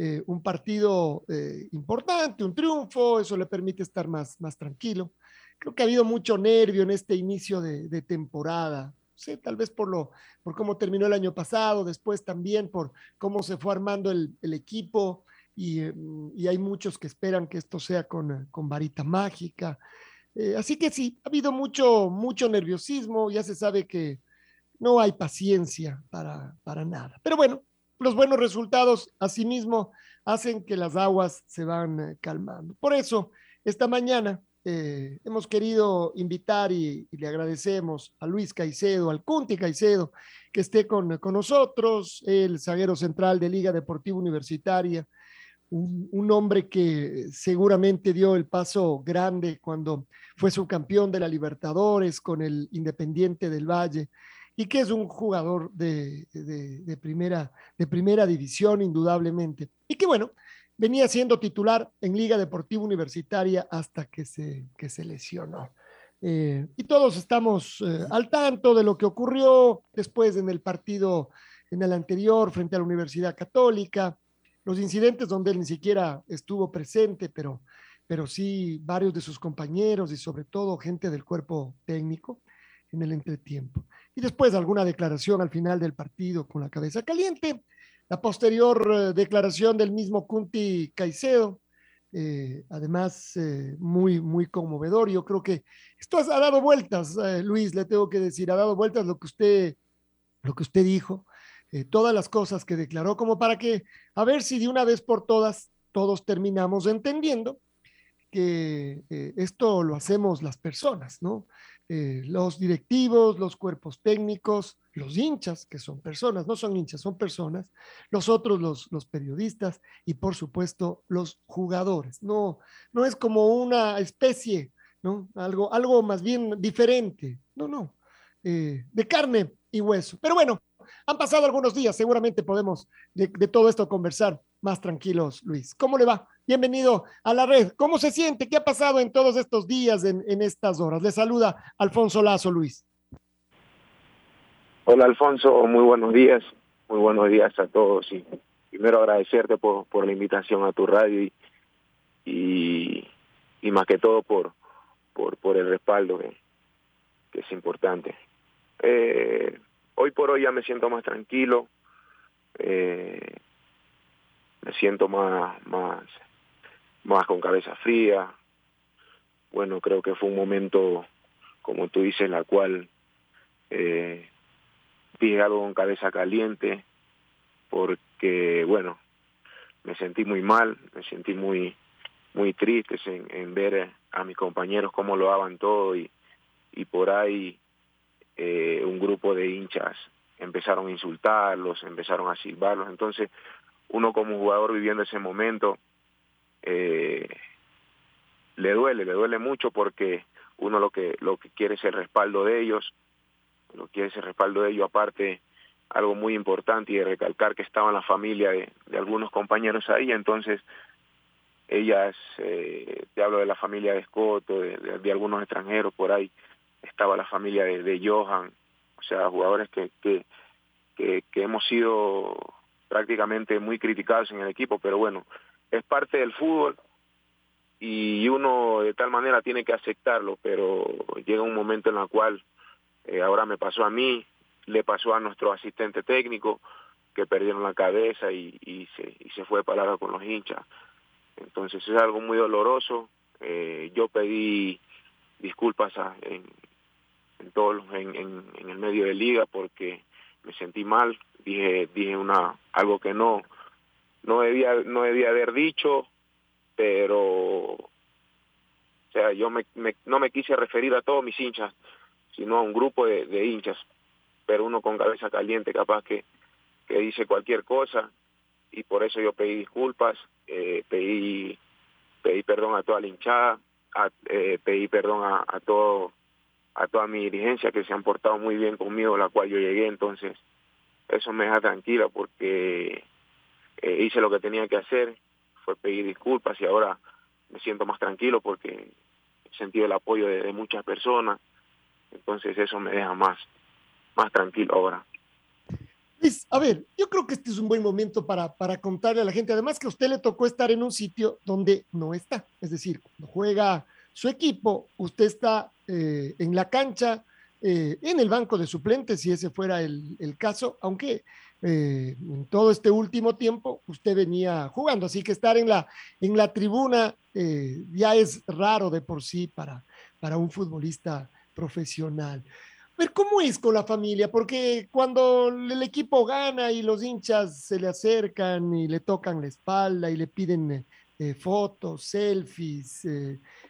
eh, un partido eh, importante, un triunfo, eso le permite estar más, más tranquilo. Creo que ha habido mucho nervio en este inicio de, temporada, sé, tal vez por, lo, por cómo terminó el año pasado, después también por cómo se fue armando el, equipo y, y, hay muchos que esperan que esto sea con, con varita mágica. Eh, así que sí, ha habido mucho, mucho nerviosismo, ya se sabe que no hay paciencia para, para nada. Pero bueno, los buenos resultados asimismo hacen que las aguas se van eh, calmando. Por eso, esta mañana eh, hemos querido invitar y, le agradecemos a Luis Caicedo, al Cunti Caicedo, que esté con, nosotros, el zaguero central de Liga Deportiva Universitaria, un, un, hombre que seguramente dio el paso grande cuando fue subcampeón de la Libertadores con el Independiente del Valle y que es un jugador de, primera, de primera división, indudablemente. Y que bueno, venía siendo titular en Liga Deportiva Universitaria hasta que se, que se lesionó. Eh, y todos estamos eh, al tanto de lo que ocurrió después en el partido, en el anterior, frente a la Universidad Católica, los incidentes donde él ni siquiera estuvo presente, pero, pero sí varios de sus compañeros y sobre todo gente del cuerpo técnico en el entretiempo y después alguna declaración al final del partido con la cabeza caliente. La posterior eh, declaración del mismo Kunti Caicedo, eh, además eh, muy, muy conmovedor. Yo creo que esto ha, dado vueltas, Luis, le tengo que decir, ha dado vueltas lo que usted, lo que usted dijo, todas las cosas que declaró, como para que, a ver si de una vez por todas, todos terminamos entendiendo que esto lo hacemos las personas, ¿no? Eh, los directivos, los cuerpos técnicos, los hinchas, que son personas, no son hinchas, son personas, los otros, los, periodistas y por supuesto los jugadores. No, no es como una especie, ¿no? Algo, algo más bien diferente, no, no, eh, de carne y hueso. Pero bueno, han pasado algunos días, seguramente podemos de, de todo esto conversar más tranquilos, Luis. ¿Cómo le va? Bienvenido a la red. ¿Cómo se siente? ¿Qué ha pasado en todos estos días, en, estas horas? Le saluda Alfonso Lazo, Luis. Hola, Alfonso. Muy buenos días. Muy buenos días a todos. Y primero agradecerte por, por la invitación a tu radio y, y, más que todo por, por, por el respaldo que, que es importante. Eh, hoy por hoy ya me siento más tranquilo. Eh, me siento más, más, más con cabeza fría. Bueno, creo que fue un momento, como tú dices, la cual eh, dije algo con cabeza caliente, porque, bueno, me sentí muy mal, me sentí muy muy triste en, ver a mis compañeros cómo lo daban todo y, y por ahí eh, un grupo de hinchas empezaron a insultarlos, empezaron a silbarlos, entonces uno como jugador viviendo ese momento eh, le duele, le duele mucho porque uno lo que lo que quiere es el respaldo de ellos, lo que quiere es el respaldo de ellos, aparte algo muy importante y de recalcar que estaba la familia de, algunos compañeros ahí, entonces ellas, eh, te hablo de la familia de Escoto, de, algunos extranjeros por ahí, estaba la familia de, de Johan, o sea, jugadores que, que, que, que hemos sido prácticamente muy criticados en el equipo, pero bueno, es parte del fútbol y uno de tal manera tiene que aceptarlo, pero llega un momento en el cual eh, ahora me pasó a mí, le pasó a nuestro asistente técnico, que perdieron la cabeza y, y, se, y se fue palabra con los hinchas. Entonces es algo muy doloroso. Eh, yo pedí disculpas a, en, en, todo, en, en, en el medio de liga porque me sentí mal, dije dije una algo que no no debía no debía haber dicho pero o sea yo me, no me quise referir a todos mis hinchas sino a un grupo de, hinchas pero uno con cabeza caliente capaz que que dice cualquier cosa y por eso yo pedí disculpas eh, pedí pedí perdón a toda la hinchada eh, pedí perdón a, a todo a toda mi dirigencia que se han portado muy bien conmigo la cual yo llegué entonces eso me deja tranquila porque eh, hice lo que tenía que hacer, fue pedir disculpas y ahora me siento más tranquilo porque he sentido el apoyo de, de muchas personas, entonces eso me deja más, más tranquilo ahora. Luis, a ver, yo creo que este es un buen momento para, para contarle a la gente, además que a usted le tocó estar en un sitio donde no está, es decir, cuando juega su equipo, usted está eh, en la cancha, eh, en el banco de suplentes, si ese fuera el, caso, aunque eh, en todo este último tiempo usted venía jugando, así que estar en la, en la tribuna eh, ya es raro de por sí para, para un futbolista profesional. Ver, ¿cómo es con la familia? Porque cuando el equipo gana y los hinchas se le acercan y le tocan la espalda y le piden fotos, selfies,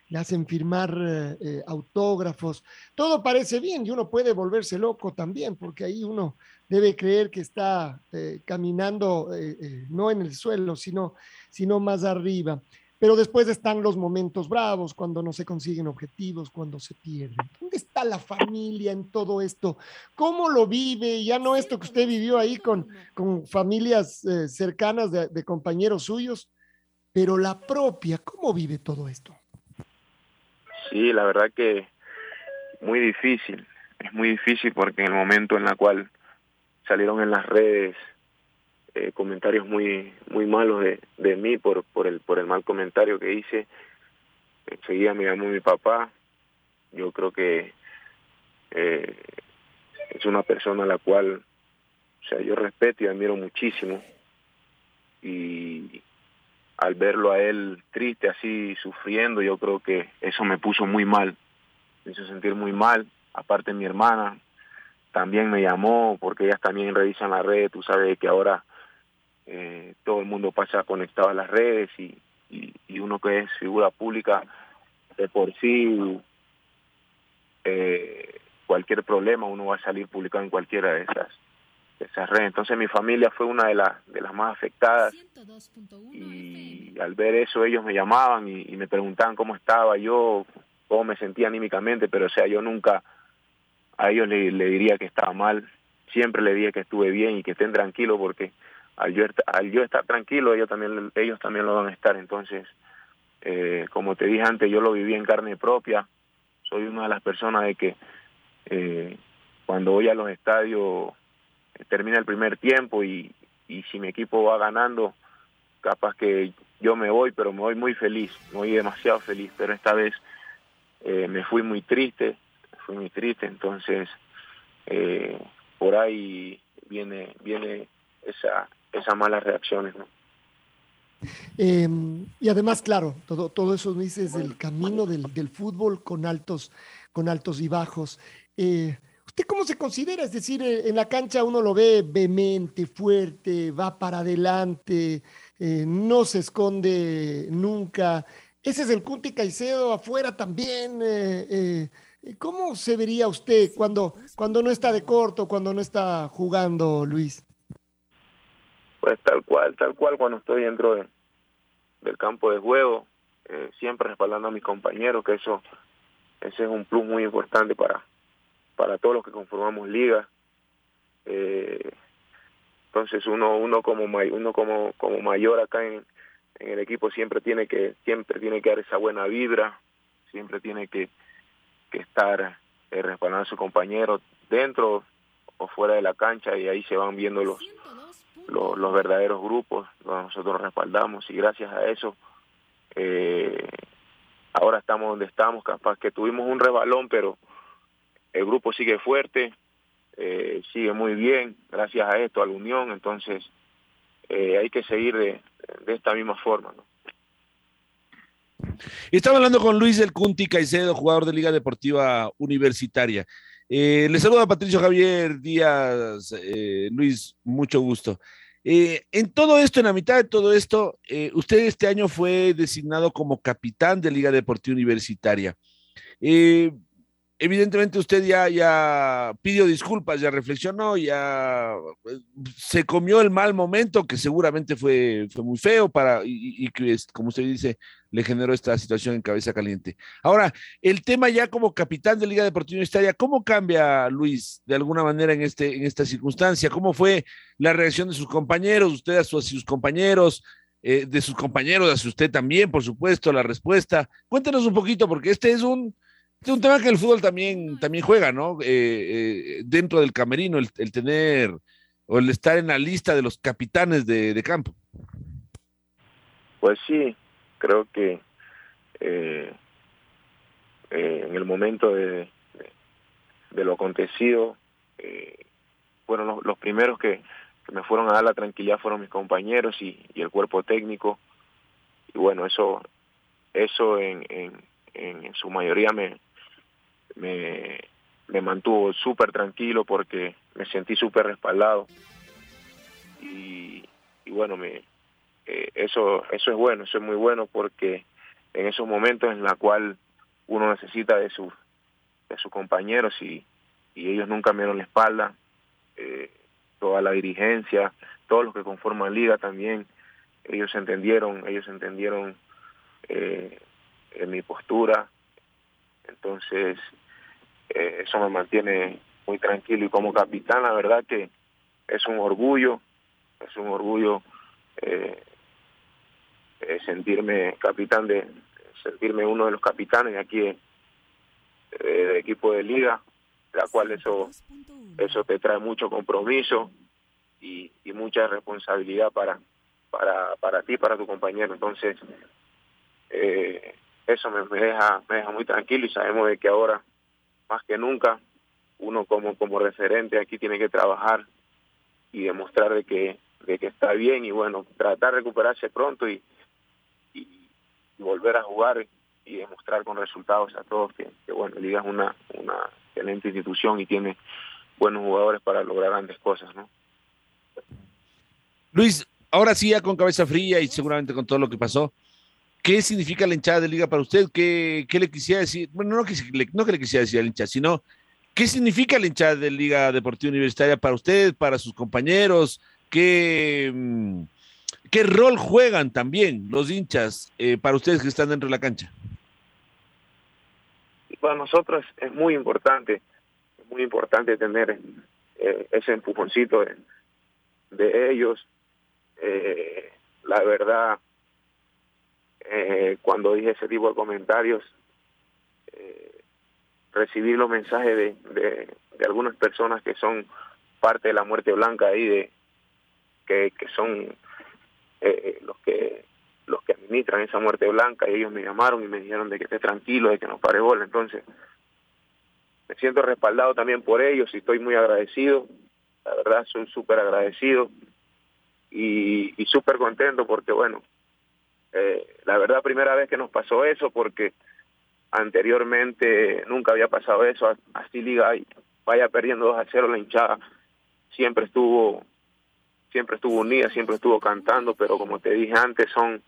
le hacen firmar eh, autógrafos, todo parece bien y uno puede volverse loco también, porque ahí uno debe creer que está eh, caminando eh, no en el suelo, sino, sino más arriba. Pero después están los momentos bravos, cuando no se consiguen objetivos, cuando se pierden. ¿Dónde está la familia en todo esto? ¿Cómo lo vive? Ya no esto que usted vivió ahí con, con familias cercanas de, de, compañeros suyos, pero la propia, ¿cómo vive todo esto? Sí, la verdad que muy difícil. Es muy difícil porque en el momento en el cual salieron en las redes eh, comentarios muy muy malos de, de mí por por el por el mal comentario que hice enseguida me llamó mi papá yo creo que eh, es una persona a la cual o sea yo respeto y admiro muchísimo al verlo a él triste así sufriendo yo creo que eso me puso muy mal. Me hizo sentir muy mal. Aparte mi hermana también me llamó porque ellas también revisan la red tú sabes que ahora eh, todo el mundo pasa conectado a las redes y, uno que es figura pública de por sí eh, cualquier problema uno va a salir publicado en cualquiera de esas de esas redes entonces mi familia fue una de las de las más afectadas y al ver eso ellos me llamaban y, y me preguntaban cómo estaba yo cómo me sentía anímicamente pero o sea yo nunca a ellos le, le diría que estaba mal siempre le dije que estuve bien y que estén tranquilos porque al yo, al yo estar tranquilo, ellos también, ellos también lo van a estar. Entonces, eh, como te dije antes, yo lo viví en carne propia. Soy una de las personas de que eh, cuando voy a los estadios termina el primer tiempo y, y si mi equipo va ganando, capaz que yo me voy, pero me voy muy feliz, me voy demasiado feliz. Pero esta vez eh, me fui muy triste, fui muy triste. Entonces, eh, por ahí viene viene esa esas malas reacciones, ¿no? Eh, y además, claro, todo, todo eso dices el camino del, del, fútbol con altos, con altos y bajos. Eh, ¿Usted cómo se considera? Es decir, en la cancha uno lo ve vehemente, fuerte, va para adelante, eh, no se esconde nunca. Ese es el Cunti Caicedo afuera también. Eh, ¿Cómo se vería usted cuando, cuando no está de corto, cuando no está jugando, Luis? pues tal cual, tal cual cuando estoy dentro de, del campo de juego, eh, siempre respaldando a mis compañeros, que eso ese es un plus muy importante para para todos los que conformamos liga. Eh, entonces uno uno como uno como como mayor acá en, en el equipo siempre tiene que siempre tiene que dar esa buena vibra, siempre tiene que que estar eh, respaldando a su compañero dentro o fuera de la cancha y ahí se van viendo los los, los verdaderos grupos, nosotros respaldamos y gracias a eso eh, ahora estamos donde estamos, capaz que tuvimos un rebalón, pero el grupo sigue fuerte, eh, sigue muy bien, gracias a esto, a la unión, entonces eh, hay que seguir de, esta misma forma. Estaba hablando con Luis del Cunti Caicedo, jugador de Liga Deportiva Universitaria. Eh, le saluda Patricio Javier Díaz, eh, Luis, mucho gusto. En todo esto, en la mitad de todo esto, usted este año fue designado como capitán de Liga Deportiva Universitaria. Evidentemente usted ya, ya pidió disculpas, ya reflexionó, ya eh, se comió el mal momento que seguramente fue, fue muy feo para, y, que, como usted dice, le generó esta situación en cabeza caliente. Ahora, el tema ya como capitán de Liga Deportiva Universitaria, ¿cómo cambia, Luis, de alguna manera en, este, en esta circunstancia? ¿Cómo fue la reacción de sus compañeros, usted a sus, a compañeros? Eh, de sus compañeros, hacia usted también, por supuesto, la respuesta. Cuéntenos un poquito, porque este es un, es un tema que el fútbol también, también juega, ¿no? Eh, eh, dentro del camerino, el, tener o el estar en la lista de los capitanes de, campo. Pues sí, creo que eh, eh, en el momento de, lo acontecido eh, fueron los, los primeros que, que, me fueron a dar la tranquilidad fueron mis compañeros y, y el cuerpo técnico y bueno eso eso en, en, en su mayoría me me, mantuvo súper tranquilo porque me sentí súper respaldado. Y, bueno me eh, eso eso es bueno eso es muy bueno porque en esos momentos en la cual uno necesita de sus de sus compañeros y, y ellos nunca me dieron la espalda eh, toda la dirigencia todos los que conforman liga también ellos entendieron ellos entendieron eh, mi postura. Entonces eh, eso me mantiene muy tranquilo. Y como capitán la verdad que es un orgullo es un orgullo eh, eh, sentirme capitán de sentirme uno de los capitanes aquí del equipo de liga la cual eso eso te trae mucho compromiso y, y mucha responsabilidad para para para ti para tu compañero. Entonces eso me deja me deja muy tranquilo y sabemos de que ahora más que nunca uno como como referente aquí tiene que trabajar y demostrar de que de que está bien y bueno tratar de recuperarse pronto y, y, volver a jugar y demostrar con resultados a todos que, que bueno Liga es una una excelente institución y tiene buenos jugadores para lograr grandes cosas no Luis ahora sí ya con cabeza fría y seguramente con todo lo que pasó ¿Qué significa la hinchada de liga para usted? ¿Qué, qué le quisiera decir? Bueno, no que, no que le quisiera decir al hincha, sino ¿qué significa la hinchada de Liga Deportiva Universitaria para usted, para sus compañeros? ¿Qué, mm, qué rol juegan también los hinchas eh, para ustedes que están dentro de la cancha? Para nosotros es muy importante, es muy importante tener eh, ese empujoncito de, de ellos. Eh, la verdad, eh, cuando dije ese tipo de comentarios, eh, recibí los mensajes de, de, algunas personas que son parte de la muerte blanca ahí, de que, que son eh, los que los que administran esa muerte blanca y ellos me llamaron y me dijeron de que esté tranquilo, de que no pare bola. Entonces, me siento respaldado también por ellos y estoy muy agradecido. La verdad, soy súper agradecido y súper contento porque, bueno, eh, la verdad, primera vez que nos pasó eso, porque anteriormente nunca había pasado eso. Así Liga vaya perdiendo 2 a 0 la hinchada. Siempre estuvo siempre estuvo unida, siempre estuvo cantando, pero como te dije antes, son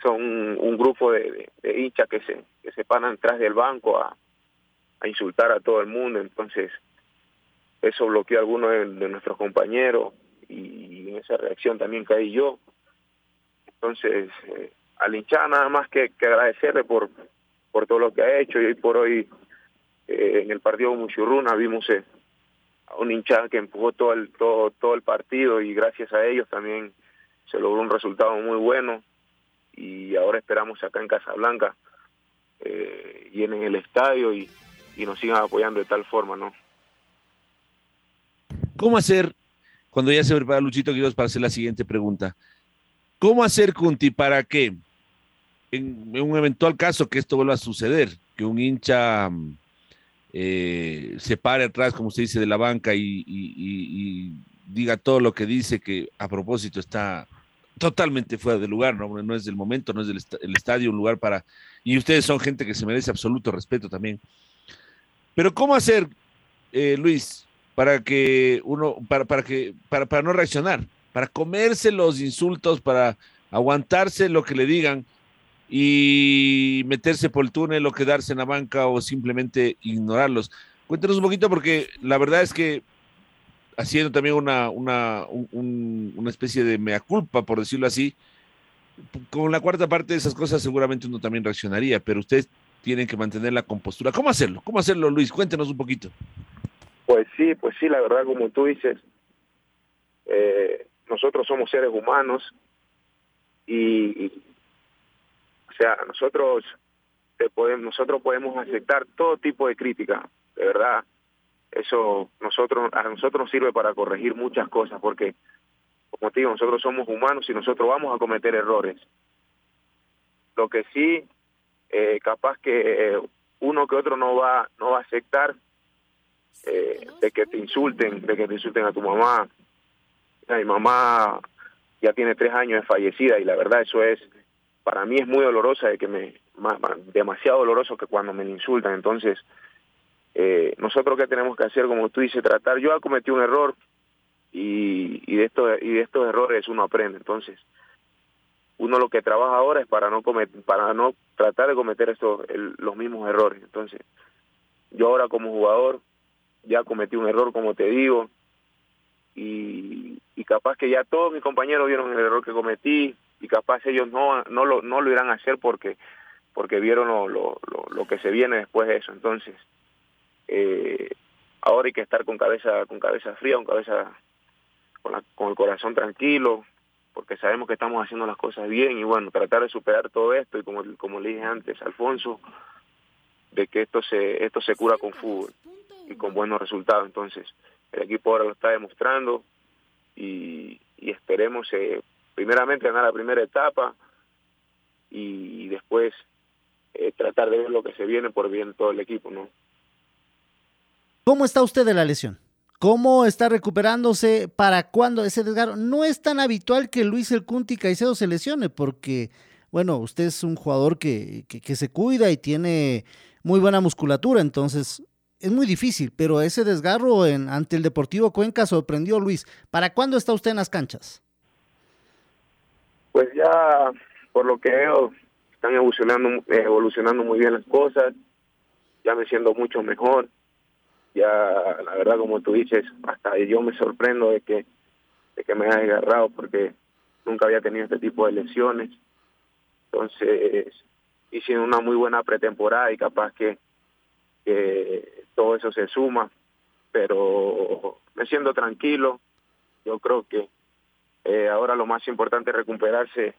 son un grupo de, hinchas que se que se paran atrás del banco a, a insultar a todo el mundo. Entonces, eso bloqueó a algunos de nuestros compañeros y en esa reacción también caí yo. Entonces, eh, al hinchada nada más que, agradecerle por, por todo lo que ha hecho y hoy por hoy eh, en el partido Muchurruna vimos eh, a un hinchada que empujó todo el, todo, todo el partido y gracias a ellos también se logró un resultado muy bueno y ahora esperamos acá en Casablanca eh, llenen el estadio y, y nos sigan apoyando de tal forma, ¿no? ¿Cómo hacer, cuando ya se prepara Luchito Quiroz para hacer la siguiente pregunta, ¿Cómo hacer, Cunti, para que en, un eventual caso que esto vuelva a suceder, que un hincha eh, se pare atrás, como se dice, de la banca y, diga todo lo que dice, que a propósito está totalmente fuera de lugar, no, no es del momento, no es del est el estadio un lugar para... Y ustedes son gente que se merece absoluto respeto también. Pero ¿cómo hacer eh, Luis, para que uno, para, para que, para, para no reaccionar, para comerse los insultos, para aguantarse lo que le digan y meterse por el túnel o quedarse en la banca o simplemente ignorarlos. Cuéntanos un poquito porque la verdad es que haciendo también una, una, un, una especie de mea culpa, por decirlo así, con la cuarta parte de esas cosas seguramente uno también reaccionaría, pero ustedes tienen que mantener la compostura. ¿Cómo hacerlo? ¿Cómo hacerlo, Luis? Cuéntenos un poquito. Pues sí, pues sí, la verdad, como tú dices, eh, nosotros somos seres humanos y, y o sea, nosotros te podemos, nosotros podemos aceptar todo tipo de crítica, de verdad. Eso nosotros a nosotros nos sirve para corregir muchas cosas porque como te digo, nosotros somos humanos y nosotros vamos a cometer errores. Lo que sí, eh, capaz que eh, uno que otro no va, no va a aceptar eh, de que te insulten, de que te insulten a tu mamá. Mi mamá ya tiene tres años de fallecida y la verdad eso es, para mí es muy dolorosa, de que me, demasiado doloroso que cuando me insultan. Entonces, eh, nosotros qué tenemos que hacer, como tú dices, tratar. Yo he cometido un error, y, de estos y de estos errores uno aprende entonces uno lo que trabaja ahora es para no cometer, para no tratar de cometer estos los mismos errores entonces yo ahora como jugador ya cometí un error como te digo y, capaz que ya todos mis compañeros vieron el error que cometí y capaz ellos no no lo no lo irán a hacer porque porque vieron lo, lo, lo, que se viene después de eso entonces eh, ahora hay que estar con cabeza con cabeza fría con cabeza con, el corazón tranquilo, porque sabemos que estamos haciendo las cosas bien y bueno, tratar de superar todo esto y como, como le dije antes, Alfonso, de que esto se, esto se cura con fútbol y con buenos resultados. Entonces, el equipo ahora lo está demostrando y, esperemos eh, primeramente ganar la primera etapa y después eh, tratar de ver lo que se viene por bien todo el equipo, ¿no? ¿Cómo está usted de la lesión? ¿Cómo está recuperándose? ¿Para cuándo ese desgarro? No es tan habitual que Luis El Cunti Caicedo se lesione, porque, bueno, usted es un jugador que, que, se cuida y tiene muy buena musculatura, entonces es muy difícil, pero ese desgarro en, ante el Deportivo Cuenca sorprendió Luis. ¿Para cuándo está usted en las canchas? Pues ya, por lo que veo, están evolucionando, evolucionando muy bien las cosas, ya me siento mucho mejor ya la verdad como tú dices hasta yo me sorprendo de que de que me haya agarrado porque nunca había tenido este tipo de lesiones entonces hice una muy buena pretemporada y capaz que, que todo eso se suma pero me siento tranquilo yo creo que eh, ahora lo más importante es recuperarse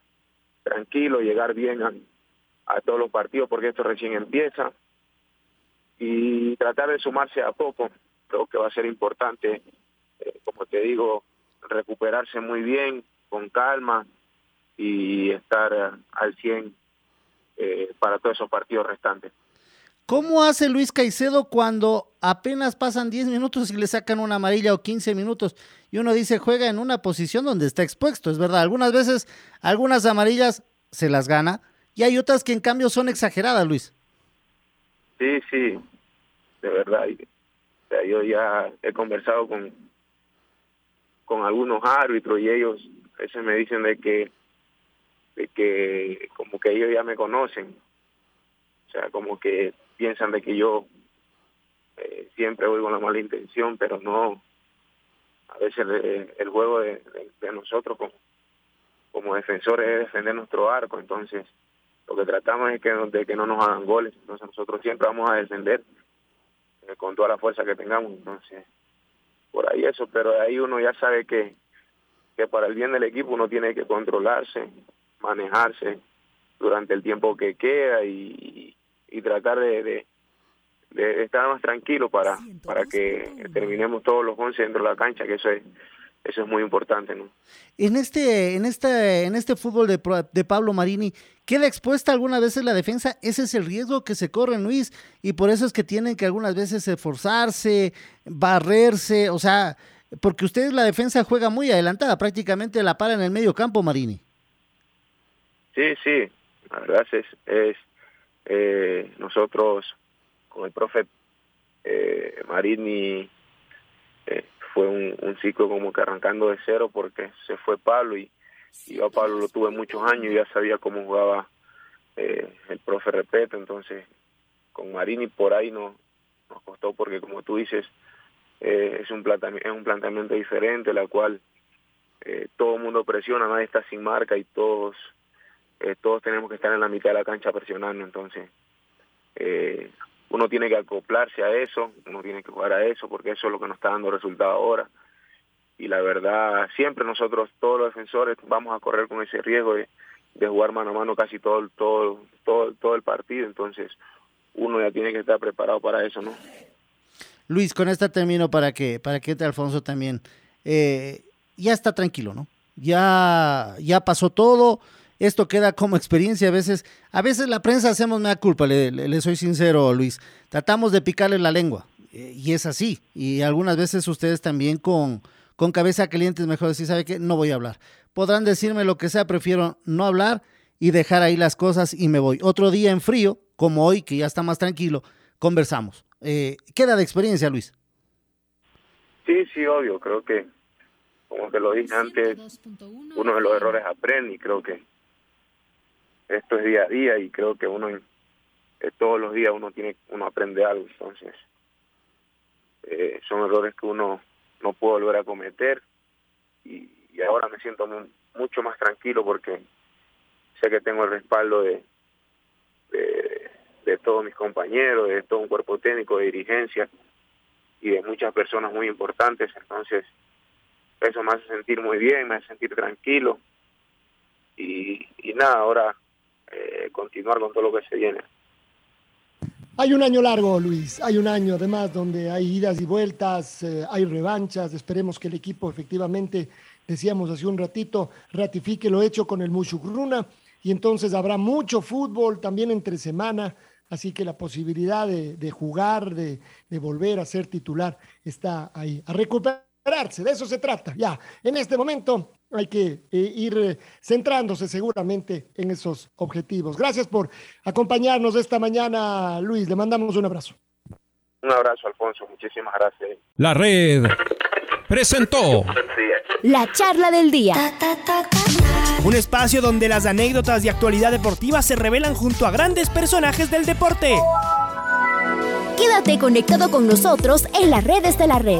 tranquilo llegar bien a, todos los partidos porque esto recién empieza y tratar de sumarse a poco. Creo que va a ser importante, eh, como te digo, recuperarse muy bien, con calma y estar eh, al 100 eh, para todos esos partidos restantes. ¿Cómo hace Luis Caicedo cuando apenas pasan 10 minutos y le sacan una amarilla o 15 minutos? Y uno dice, juega en una posición donde está expuesto, es verdad. Algunas veces, algunas amarillas se las gana y hay otras que en cambio son exageradas, Luis. Sí, sí, de verdad. O sea, yo ya he conversado con, con algunos árbitros y ellos a veces me dicen de que, de que como que ellos ya me conocen. O sea, como que piensan de que yo eh, siempre voy con la mala intención, pero no. A veces el, juego de, nosotros como, como defensores es defender nuestro arco, entonces lo que tratamos es que, de que no nos hagan goles. Entonces nosotros siempre vamos a defender eh, con toda la fuerza que tengamos. Entonces, por ahí eso, pero ahí uno ya sabe que, que para el bien del equipo uno tiene que controlarse, manejarse durante el tiempo que queda y, y tratar de, de, de, estar más tranquilo para, para que terminemos todos los 11 dentro de la cancha, que eso es eso es muy importante, ¿no? En este, en este, en este fútbol de, de Pablo Marini, ¿queda expuesta algunas veces la defensa? Ese es el riesgo que se corre, Luis, y por eso es que tienen que algunas veces esforzarse, barrerse, o sea, porque ustedes la defensa juega muy adelantada, prácticamente la para en el medio campo, Marini. Sí, sí, la verdad es, es eh, nosotros con el profe eh, Marini eh, fue un, ciclo como que arrancando de cero porque se fue Pablo y, y yo a Pablo lo tuve muchos años y ya sabía cómo jugaba eh, el profe Repeto, entonces con Marini por ahí no, nos costó porque como tú dices eh, es un es un planteamiento diferente la cual todo el mundo presiona nadie está sin marca y todos eh, todos tenemos que estar en la mitad de la cancha presionando entonces eh, uno tiene que acoplarse a eso uno tiene que jugar a eso porque eso es lo que nos está dando resultado ahora y la verdad siempre nosotros todos los defensores vamos a correr con ese riesgo de, jugar mano a mano casi todo todo todo el partido entonces uno ya tiene que estar preparado para eso no Luis, con esta termino para que, para que Alfonso también. Eh, ya está tranquilo, ¿no? Ya, ya pasó todo. Esto queda como experiencia. A veces, a veces la prensa hacemos una culpa, le, le, le soy sincero, Luis. Tratamos de picarle la lengua. Eh, y es así. Y algunas veces ustedes también con, con cabeza caliente es mejor decir, ¿sabe qué? No voy a hablar. Podrán decirme lo que sea, prefiero no hablar y dejar ahí las cosas y me voy. Otro día en frío, como hoy, que ya está más tranquilo, conversamos. Eh, queda de experiencia, Luis. Sí, sí, obvio. Creo que, como te lo dije antes, uno de los errores aprende y creo que esto es día a día y creo que uno eh, todos los días uno tiene uno aprende algo. Entonces, eh, son errores que uno no puede volver a cometer y, ahora me siento mucho más tranquilo porque sé que tengo el respaldo de, de todos mis compañeros, de todo un cuerpo técnico, de dirigencia y de muchas personas muy importantes. Entonces, eso me hace sentir muy bien, me hace sentir tranquilo y nada, ahora eh, continuar con todo lo que se viene. Hay un año largo, Luis, hay un año además donde hay idas y vueltas, eh, hay revanchas, esperemos que el equipo efectivamente, decíamos hace un ratito, ratifique lo hecho con el Mushukruna y entonces habrá mucho fútbol también entre semana, así que la posibilidad de, jugar, de, volver a ser titular está ahí, a recuperarse, de eso se trata. Ya, en este momento hay que eh, ir centrándose seguramente en esos objetivos. Gracias por acompañarnos esta mañana, Luis, le mandamos un abrazo. Un abrazo, Alfonso, muchísimas gracias. La red presentó la charla del día. Un espacio donde las anécdotas de actualidad deportiva se revelan junto a grandes personajes del deporte. Quédate conectado con nosotros en las redes de la red.